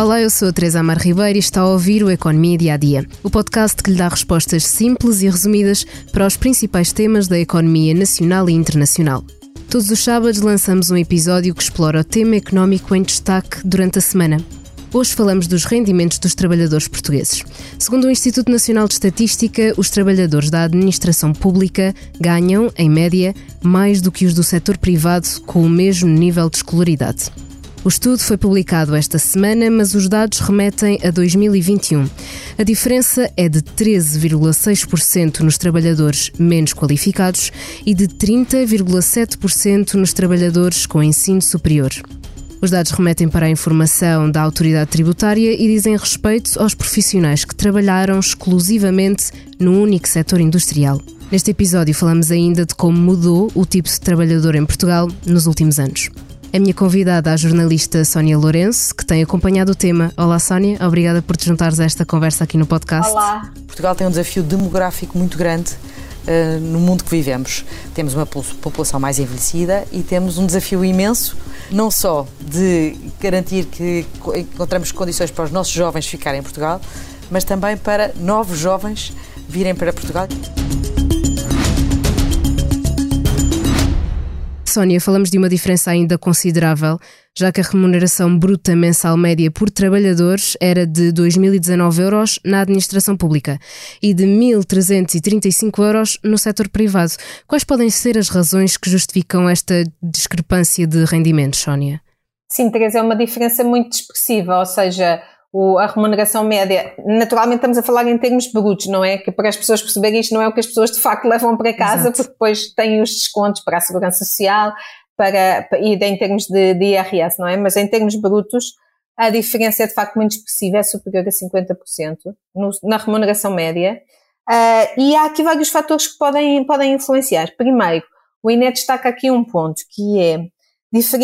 Olá, eu sou a Teresa Amar Ribeiro e está a ouvir o Economia Dia a Dia, o podcast que lhe dá respostas simples e resumidas para os principais temas da economia nacional e internacional. Todos os sábados lançamos um episódio que explora o tema económico em destaque durante a semana. Hoje falamos dos rendimentos dos trabalhadores portugueses. Segundo o Instituto Nacional de Estatística, os trabalhadores da administração pública ganham, em média, mais do que os do setor privado com o mesmo nível de escolaridade. O estudo foi publicado esta semana, mas os dados remetem a 2021. A diferença é de 13,6% nos trabalhadores menos qualificados e de 30,7% nos trabalhadores com ensino superior. Os dados remetem para a informação da autoridade tributária e dizem respeito aos profissionais que trabalharam exclusivamente no único setor industrial. Neste episódio falamos ainda de como mudou o tipo de trabalhador em Portugal nos últimos anos. A minha convidada, a jornalista Sónia Lourenço, que tem acompanhado o tema. Olá, Sónia, obrigada por te juntares a esta conversa aqui no podcast. Olá. Portugal tem um desafio demográfico muito grande uh, no mundo que vivemos. Temos uma população mais envelhecida e temos um desafio imenso não só de garantir que encontramos condições para os nossos jovens ficarem em Portugal, mas também para novos jovens virem para Portugal. Sónia, falamos de uma diferença ainda considerável, já que a remuneração bruta mensal média por trabalhadores era de 2.019 euros na administração pública e de 1.335 euros no setor privado. Quais podem ser as razões que justificam esta discrepância de rendimentos, Sónia? Sim, Teresa, é uma diferença muito expressiva, ou seja, o, a remuneração média, naturalmente estamos a falar em termos brutos, não é? Que para as pessoas perceberem isto não é o que as pessoas de facto levam para casa, Exato. porque depois têm os descontos para a segurança social para, e em termos de, de IRS, não é? Mas em termos brutos, a diferença é de facto muito expressiva, é superior a 50% no, na remuneração média. Uh, e há aqui vários fatores que podem, podem influenciar. Primeiro, o INE destaca aqui um ponto, que é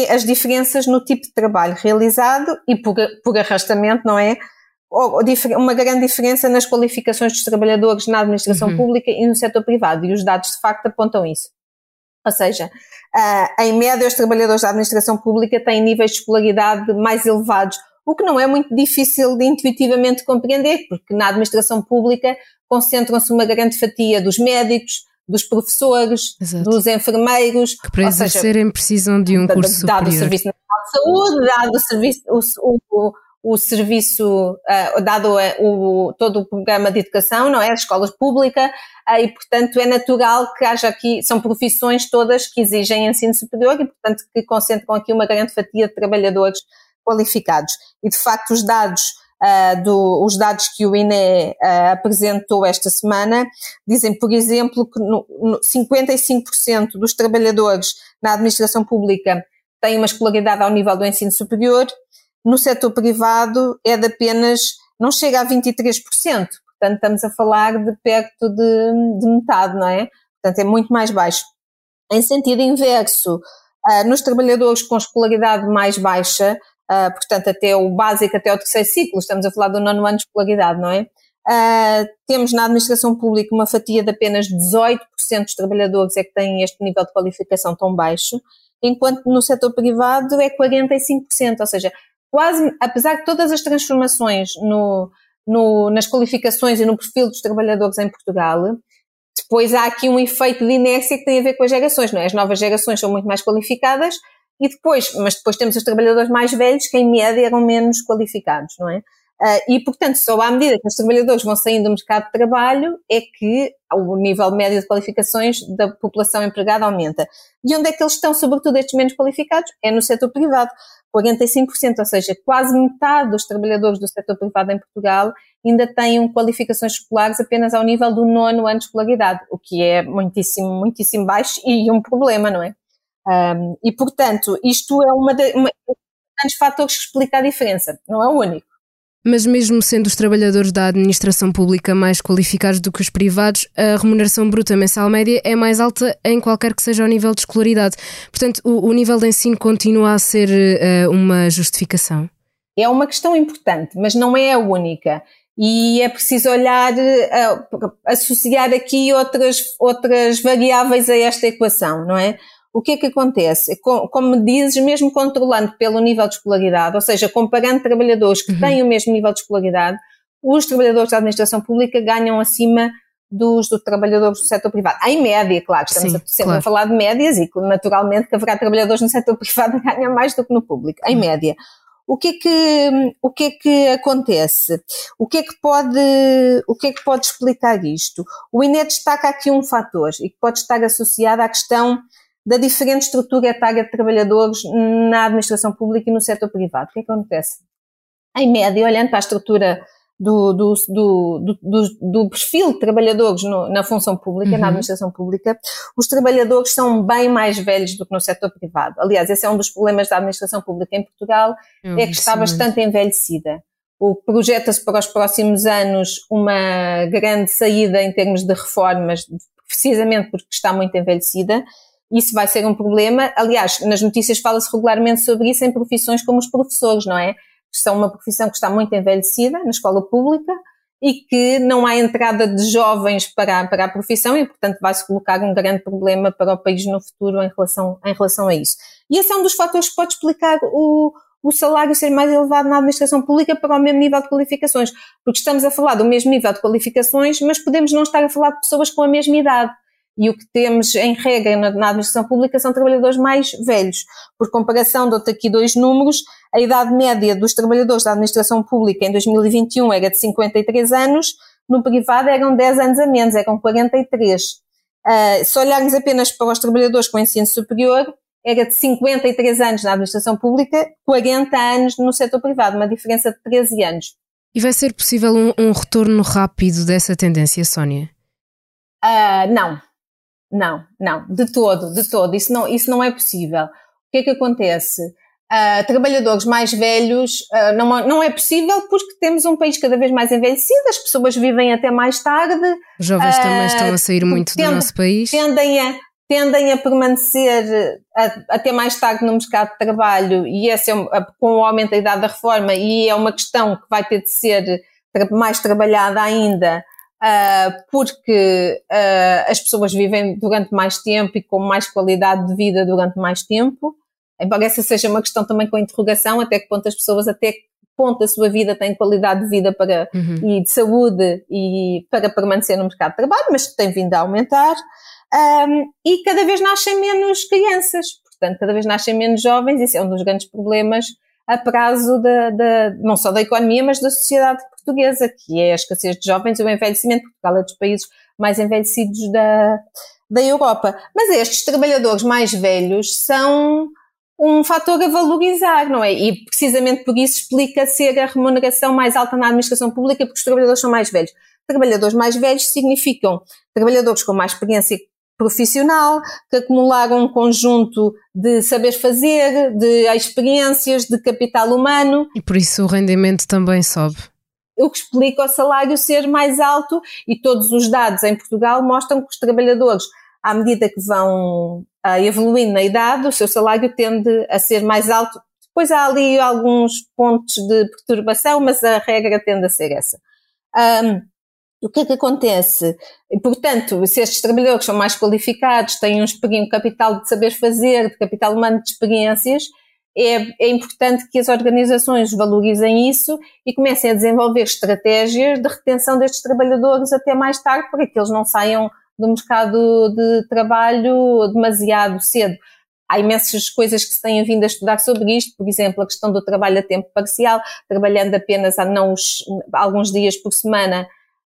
as diferenças no tipo de trabalho realizado e por, por arrastamento, não é? Uma grande diferença nas qualificações dos trabalhadores na administração uhum. pública e no setor privado, e os dados de facto apontam isso. Ou seja, uh, em média, os trabalhadores da administração pública têm níveis de escolaridade mais elevados, o que não é muito difícil de intuitivamente compreender, porque na administração pública concentram-se uma grande fatia dos médicos, dos professores, Exato. dos enfermeiros. Que para exercerem precisam de um curso dado superior. o Serviço Nacional de Saúde, dado o serviço, o, o, o serviço, uh, dado o, todo o programa de educação, não é? As escolas públicas, uh, e portanto é natural que haja aqui, são profissões todas que exigem ensino superior e portanto que concentram aqui uma grande fatia de trabalhadores qualificados. E de facto os dados do, os dados que o INE uh, apresentou esta semana dizem, por exemplo, que no, no 55% dos trabalhadores na administração pública têm uma escolaridade ao nível do ensino superior, no setor privado é de apenas, não chega a 23%, portanto estamos a falar de perto de, de metade, não é? Portanto é muito mais baixo. Em sentido inverso, uh, nos trabalhadores com escolaridade mais baixa, uh, portanto, até o básico, até o terceiro ciclo, estamos a falar do nono ano de escolaridade, não é? Uh, temos na administração pública uma fatia de apenas 18% dos trabalhadores é que têm este nível de qualificação tão baixo, enquanto no setor privado é 45%, ou seja, quase, apesar de todas as transformações no, no, nas qualificações e no perfil dos trabalhadores em Portugal, depois há aqui um efeito de inércia que tem a ver com as gerações, não é? As novas gerações são muito mais qualificadas, e depois, mas depois temos os trabalhadores mais velhos que em média eram menos qualificados, não é? Uh, e, portanto, só à medida que os trabalhadores vão saindo do mercado de trabalho é que o nível médio de qualificações da população empregada aumenta. E onde é que eles estão, sobretudo estes menos qualificados? É no setor privado. 45%, ou seja, quase metade dos trabalhadores do setor privado em Portugal ainda têm qualificações escolares apenas ao nível do nono ano de escolaridade, o que é muitíssimo, muitíssimo baixo e um problema, não é? Um, e, portanto, isto é uma, de, uma dos fatores que explica a diferença, não é o único. Mas mesmo sendo os trabalhadores da administração pública mais qualificados do que os privados, a remuneração bruta mensal média é mais alta em qualquer que seja o nível de escolaridade. Portanto, o, o nível de ensino continua a ser uh, uma justificação. É uma questão importante, mas não é a única. E é preciso olhar, uh, associar aqui outras, outras variáveis a esta equação, não é? O que é que acontece? Como me dizes, mesmo controlando pelo nível de escolaridade, ou seja, comparando trabalhadores que uhum. têm o mesmo nível de escolaridade, os trabalhadores da administração pública ganham acima dos, dos trabalhadores do setor privado. Em média, claro, estamos Sim, sempre claro. a falar de médias e naturalmente que haverá trabalhadores no setor privado que ganham mais do que no público, em uhum. média. O que é que, o que é que acontece? O que é que pode, o que é que pode explicar isto? O INE destaca aqui um fator e que pode estar associado à questão da diferente estrutura etária de trabalhadores na administração pública e no setor privado. O que é que acontece? Em média, olhando para a estrutura do, do, do, do, perfil de trabalhadores no, na função pública, uhum. na administração pública, os trabalhadores são bem mais velhos do que no setor privado. Aliás, esse é um dos problemas da administração pública em Portugal, uhum. é que está bastante envelhecida. Projeta-se para os próximos anos uma grande saída em termos de reformas, precisamente porque está muito envelhecida, isso vai ser um problema. Aliás, nas notícias fala-se regularmente sobre isso em profissões como os professores, não é? Que são uma profissão que está muito envelhecida na escola pública e que não há entrada de jovens para, para a profissão e, portanto, vai-se colocar um grande problema para o país no futuro em relação, em relação a isso. E esse é um dos fatores que pode explicar o, o salário ser mais elevado na administração pública para o mesmo nível de qualificações. Porque estamos a falar do mesmo nível de qualificações, mas podemos não estar a falar de pessoas com a mesma idade e o que temos em regra na, na, administração pública são trabalhadores mais velhos. Por comparação, dou-te aqui dois números, a idade média dos trabalhadores da administração pública em 2021 era de 53 anos, no privado eram 10 anos a menos, eram 43. Uh, ah, se olharmos apenas para os trabalhadores com ensino superior, era de 53 anos na administração pública, 40 anos no setor privado, uma diferença de 13 anos. E vai ser possível um, um retorno rápido dessa tendência, Sónia? Uh, não, não, não, de todo, de todo. Isso não, isso não é possível. O que é que acontece? Uh, trabalhadores mais velhos uh, não, não é possível porque temos um país cada vez mais envelhecido, as pessoas vivem até mais tarde. Os jovens uh, também estão a sair muito tende, do nosso país. Tendem a, tendem a permanecer até mais tarde no mercado de trabalho e esse é com o aumento da idade da reforma e é uma questão que vai ter de ser mais trabalhada ainda Uh, porque uh, as pessoas vivem durante mais tempo e com mais qualidade de vida durante mais tempo. Embora essa seja uma questão também com interrogação, até que ponto as pessoas, até que ponto a sua vida têm qualidade de vida para, uhum. e de saúde e para permanecer no mercado de trabalho, mas tem vindo a aumentar. Um, e cada vez nascem menos crianças, portanto, cada vez nascem menos jovens, isso é um dos grandes problemas a prazo da, não só da economia, mas da sociedade portuguesa, que é a escassez de jovens e o envelhecimento. Portugal é dos países mais envelhecidos da, da Europa. Mas estes trabalhadores mais velhos são um fator a valorizar, não é? E precisamente por isso explica ser a remuneração mais alta na administração pública, porque os trabalhadores são mais velhos. Trabalhadores mais velhos significam trabalhadores com mais experiência profissional, que acumularam um conjunto de saber fazer, de experiências, de capital humano. E por isso o rendimento também sobe. O que explica o salário ser mais alto e todos os dados em Portugal mostram que os trabalhadores, à medida que vão uh, evoluindo na idade, o seu salário tende a ser mais alto. Depois há ali alguns pontos de perturbação, mas a regra tende a ser essa. Um, o que é que acontece? Portanto, se estes trabalhadores são mais qualificados, têm um, capital de saber fazer, de capital humano de experiências, é, é, importante que as organizações valorizem isso e comecem a desenvolver estratégias de retenção destes trabalhadores até mais tarde, para que eles não saiam do mercado de trabalho demasiado cedo. Há imensas coisas que se têm vindo a estudar sobre isto, por exemplo, a questão do trabalho a tempo parcial, trabalhando apenas a não os, alguns dias por semana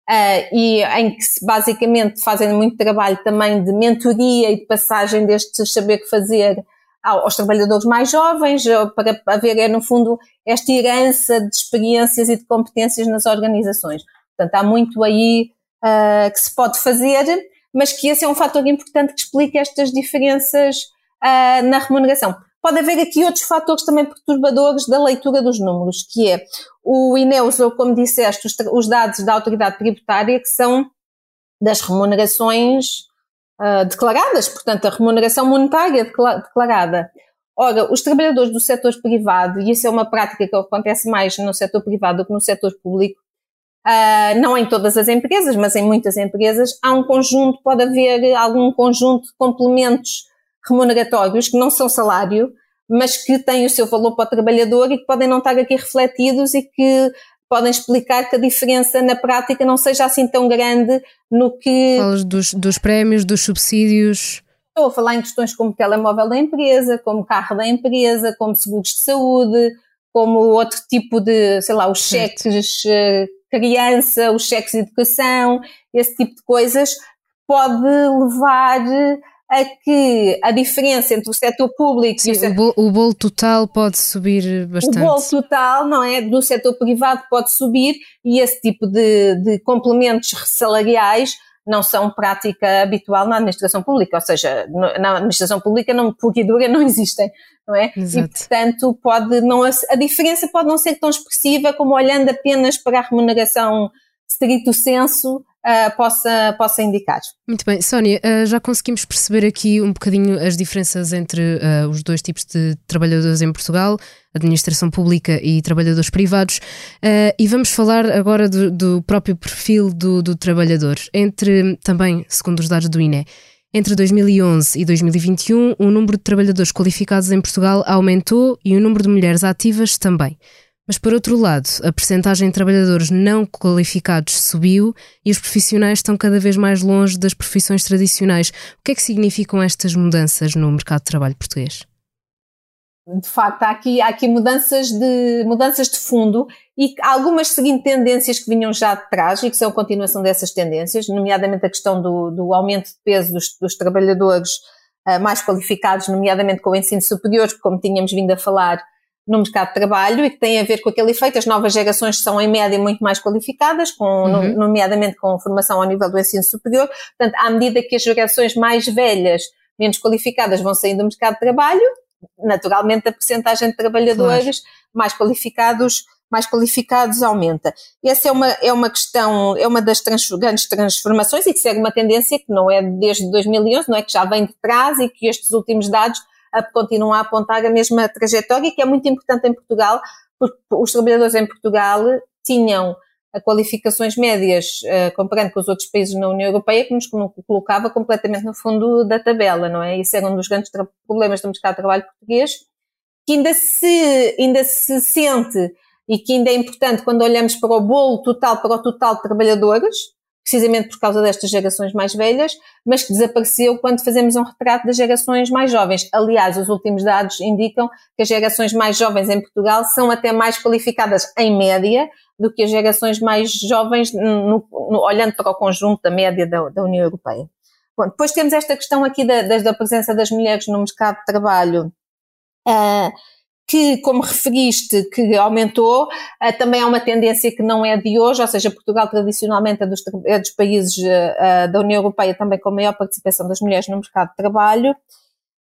Uh, e em que basicamente fazem muito trabalho também de mentoria e de passagem destes saber que fazer aos trabalhadores mais jovens, para haver, no fundo, esta herança de experiências e de competências nas organizações. Portanto, há muito aí uh, que se pode fazer, mas que esse é um fator importante que explica estas diferenças uh, na remuneração. Pode haver aqui outros fatores também perturbadores da leitura dos números, que é o INE usou, como disseste, os, os dados da autoridade tributária, que são das remunerações uh, declaradas, portanto, a remuneração monetária declarada. Ora, os trabalhadores do setor privado, e isso é uma prática que acontece mais no setor privado do que no setor público, uh, não em todas as empresas, mas em muitas empresas, há um conjunto, pode haver algum conjunto de complementos remuneratórios que não são salário, mas que têm o seu valor para o trabalhador e que podem não estar aqui refletidos e que podem explicar que a diferença na prática não seja assim tão grande no que. Falas dos, dos prémios, dos subsídios. Estou a falar em questões como telemóvel da empresa, como carro da empresa, como seguros de saúde, como outro tipo de, sei lá, os cheques uh, criança, os cheques de educação, esse tipo de coisas, pode levar a que a diferença entre o setor público Sim, e o setor... O, bolo, o bolo total pode subir bastante. O bolo total, não é? Do setor privado pode subir e esse tipo de, de complementos salariais não são prática habitual na administração pública, ou seja, na administração pública não, pura e dura não existem, não é? Exato. E portanto pode não, a diferença pode não ser tão expressiva como olhando apenas para a remuneração stricto senso uh, possa, possa indicar. Muito bem. Sónia, uh, já conseguimos perceber aqui um bocadinho as diferenças entre uh, os dois tipos de trabalhadores em Portugal, administração pública e trabalhadores privados, e vamos falar agora do, do próprio perfil do, do trabalhador, entre também, segundo os dados do INE, entre 2011 e 2021, o número de trabalhadores qualificados em Portugal aumentou e o número de mulheres ativas também. Mas, por outro lado, a percentagem de trabalhadores não qualificados subiu e os profissionais estão cada vez mais longe das profissões tradicionais. O que é que significam estas mudanças no mercado de trabalho português? De facto, há aqui, há aqui mudanças, de, mudanças de fundo e algumas seguindo tendências que vinham já de trás e que são a continuação dessas tendências, nomeadamente a questão do, do aumento de peso dos, dos trabalhadores uh, mais qualificados, nomeadamente com o ensino superior, como tínhamos vindo a falar, no mercado de trabalho e que tem a ver com aquele efeito. As novas gerações são, em média, muito mais qualificadas, com, uhum. nomeadamente com formação ao nível do ensino superior. Portanto, à medida que as gerações mais velhas, menos qualificadas, vão saindo do mercado de trabalho, naturalmente a percentagem de trabalhadores claro. mais qualificados mais qualificados aumenta. Essa é uma, é uma questão, é uma das trans, grandes transformações e que segue uma tendência que não é desde 2011, não é que já vem de trás e que estes últimos dados a, continuam a apontar a mesma trajetória, que é muito importante em Portugal, porque os trabalhadores em Portugal tinham qualificações médias, uh, comparando com os outros países na União Europeia, que nos colocava completamente no fundo da tabela, não é? Isso era um dos grandes problemas do mercado de trabalho português, que ainda se, ainda se sente e que ainda é importante quando olhamos para o bolo total, para o total de trabalhadores, precisamente por causa destas gerações mais velhas, mas que desapareceu quando fazemos um retrato das gerações mais jovens. Aliás, os últimos dados indicam que as gerações mais jovens em Portugal são até mais qualificadas em média do que as gerações mais jovens, no, no, olhando para o conjunto da média da, da União Europeia. Bom, depois temos esta questão aqui da, da, presença das mulheres no mercado de trabalho. Uh, que, como referiste, que aumentou, uh, também há uma tendência que não é de hoje, ou seja, Portugal tradicionalmente é dos, é dos países uh, da União Europeia também com maior participação das mulheres no mercado de trabalho.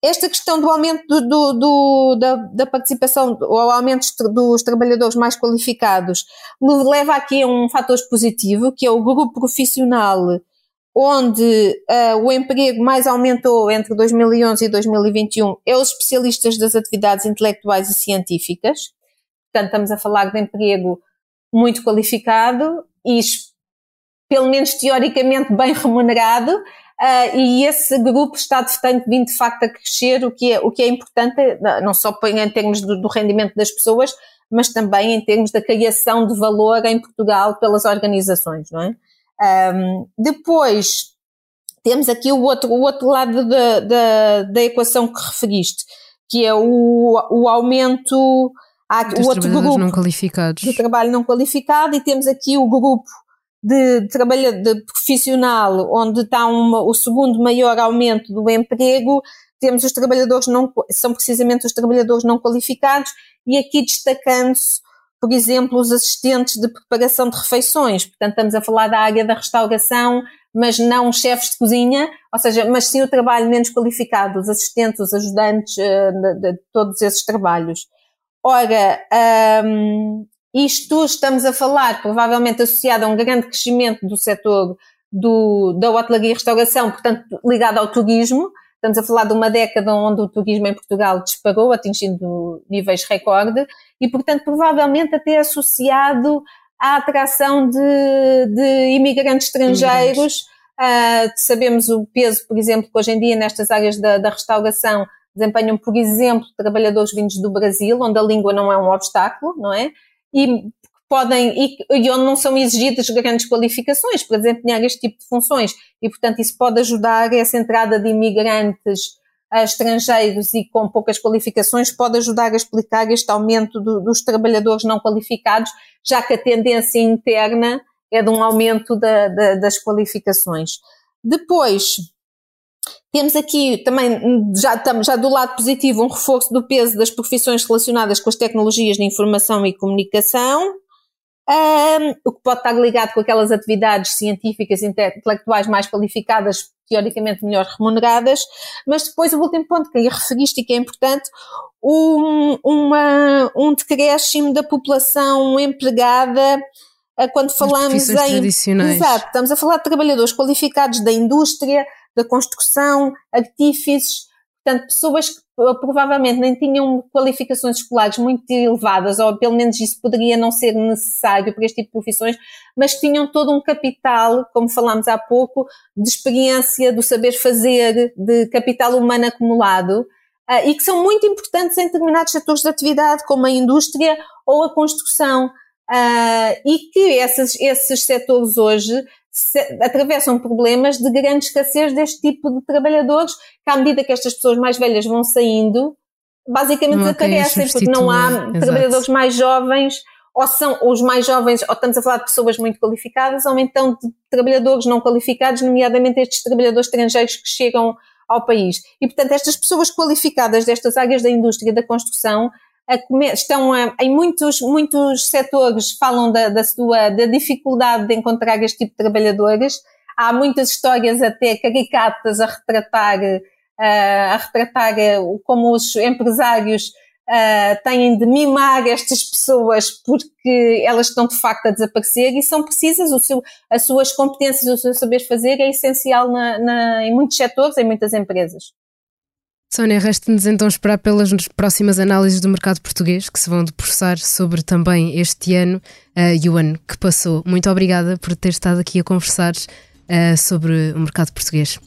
Esta questão do aumento do, do, do, da, da, participação, ou aumento dos trabalhadores mais qualificados, leva aqui a um fator positivo, que é o grupo profissional onde uh, o emprego mais aumentou entre 2011 e 2021 é os especialistas das atividades intelectuais e científicas. Portanto, estamos a falar de emprego muito qualificado e, pelo menos teoricamente, bem remunerado. Uh, e esse grupo está, tem vindo de facto a crescer, o que é, o que é importante, não só em termos do, do rendimento das pessoas, mas também em termos da criação de valor em Portugal pelas organizações, não é? Um, depois, temos aqui o outro, o outro lado da, da, da equação que referiste, que é o, o aumento, há o outro grupo não qualificados. de trabalho não qualificado e temos aqui o grupo de, de trabalho de profissional, onde está uma, o segundo maior aumento do emprego, temos os trabalhadores não, são precisamente os trabalhadores não qualificados, e aqui destacando-se por exemplo, os assistentes de preparação de refeições. Portanto, estamos a falar da área da restauração, mas não chefes de cozinha, ou seja, mas sim o trabalho menos qualificado, os assistentes, os ajudantes uh, de, de, todos esses trabalhos. Ora, um, isto estamos a falar provavelmente associado a um grande crescimento do setor do, da hotelaria e restauração, portanto ligado ao turismo. Estamos a falar de uma década onde o turismo em Portugal disparou, atingindo níveis recorde, e, portanto, provavelmente até associado à atração de, de imigrantes estrangeiros Uh, sabemos o peso, por exemplo, que hoje em dia nestas áreas da, da restauração desempenham, por exemplo, trabalhadores vindos do Brasil, onde a língua não é um obstáculo, não é? E podem, e, e onde não são exigidas grandes qualificações para desempenhar este tipo de funções. E, portanto, isso pode ajudar essa entrada de imigrantes uh, estrangeiros e com poucas qualificações, pode ajudar a explicar este aumento do, dos trabalhadores não qualificados, já que a tendência interna é de um aumento da, da, das qualificações. Depois, temos aqui também, já, já do lado positivo, um reforço do peso das profissões relacionadas com as tecnologias de informação e comunicação, um, o que pode estar ligado com aquelas atividades científicas e intelectuais mais qualificadas, teoricamente melhor remuneradas, mas depois o último ponto que aí referiste e que é importante, um, uma, um decréscimo da população empregada quando falamos em. Tradicionais. Exato, estamos a falar de trabalhadores qualificados da indústria, da construção, artífices, portanto, pessoas que provavelmente nem tinham qualificações escolares muito elevadas, ou pelo menos isso poderia não ser necessário para este tipo de profissões, mas tinham todo um capital, como falámos há pouco, de experiência, do saber fazer, de capital humano acumulado, uh, e que são muito importantes em determinados setores de atividade, como a indústria ou a construção. Uh, e que esses, esses setores hoje se, atravessam problemas de grande escassez deste tipo de trabalhadores, que à medida que estas pessoas mais velhas vão saindo, basicamente desaparecem, porque não há Exato. trabalhadores mais jovens, ou são os mais jovens, ou estamos a falar de pessoas muito qualificadas, ou então de trabalhadores não qualificados, nomeadamente estes trabalhadores estrangeiros que chegam ao país. E, portanto, estas pessoas qualificadas destas áreas da indústria da construção estão a, em muitos, muitos setores falam da, da sua, da dificuldade de encontrar este tipo de trabalhadores. Há muitas histórias até caricatas a retratar, a retratar como os empresários uh, têm de mimar estas pessoas porque elas estão de facto a desaparecer e são precisas, o seu, as suas competências, o seu saber fazer é essencial na, na, em muitos setores, em muitas empresas. Sónia, resta-nos então esperar pelas próximas análises do mercado português que se vão debruçar sobre também este ano uh, e o ano que passou. Muito obrigada por ter estado aqui a conversar uh, sobre o mercado português.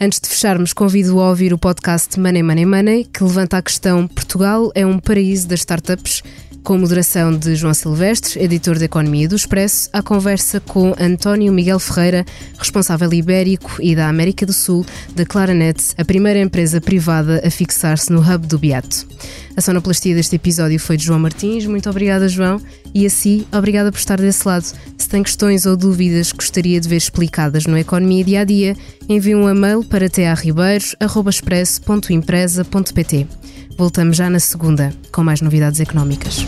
Antes de fecharmos, convido a ouvir o podcast Money Money Money, que levanta a questão Portugal é um paraíso das startups com moderação de João Silvestre, editor de Economia do Expresso, à conversa com António Miguel Ferreira, responsável ibérico e da América do Sul da Claranet, a primeira empresa privada a fixar-se no hub do Beato. A sonoplastia deste episódio foi de João Martins. Muito obrigada, João. E a si, obrigada por estar desse lado. Se tem questões ou dúvidas que gostaria de ver explicadas no Economia Dia a Dia, envie um e-mail para tearribeiros.expresso.empresa.pt. Voltamos já na segunda, com mais novidades económicas.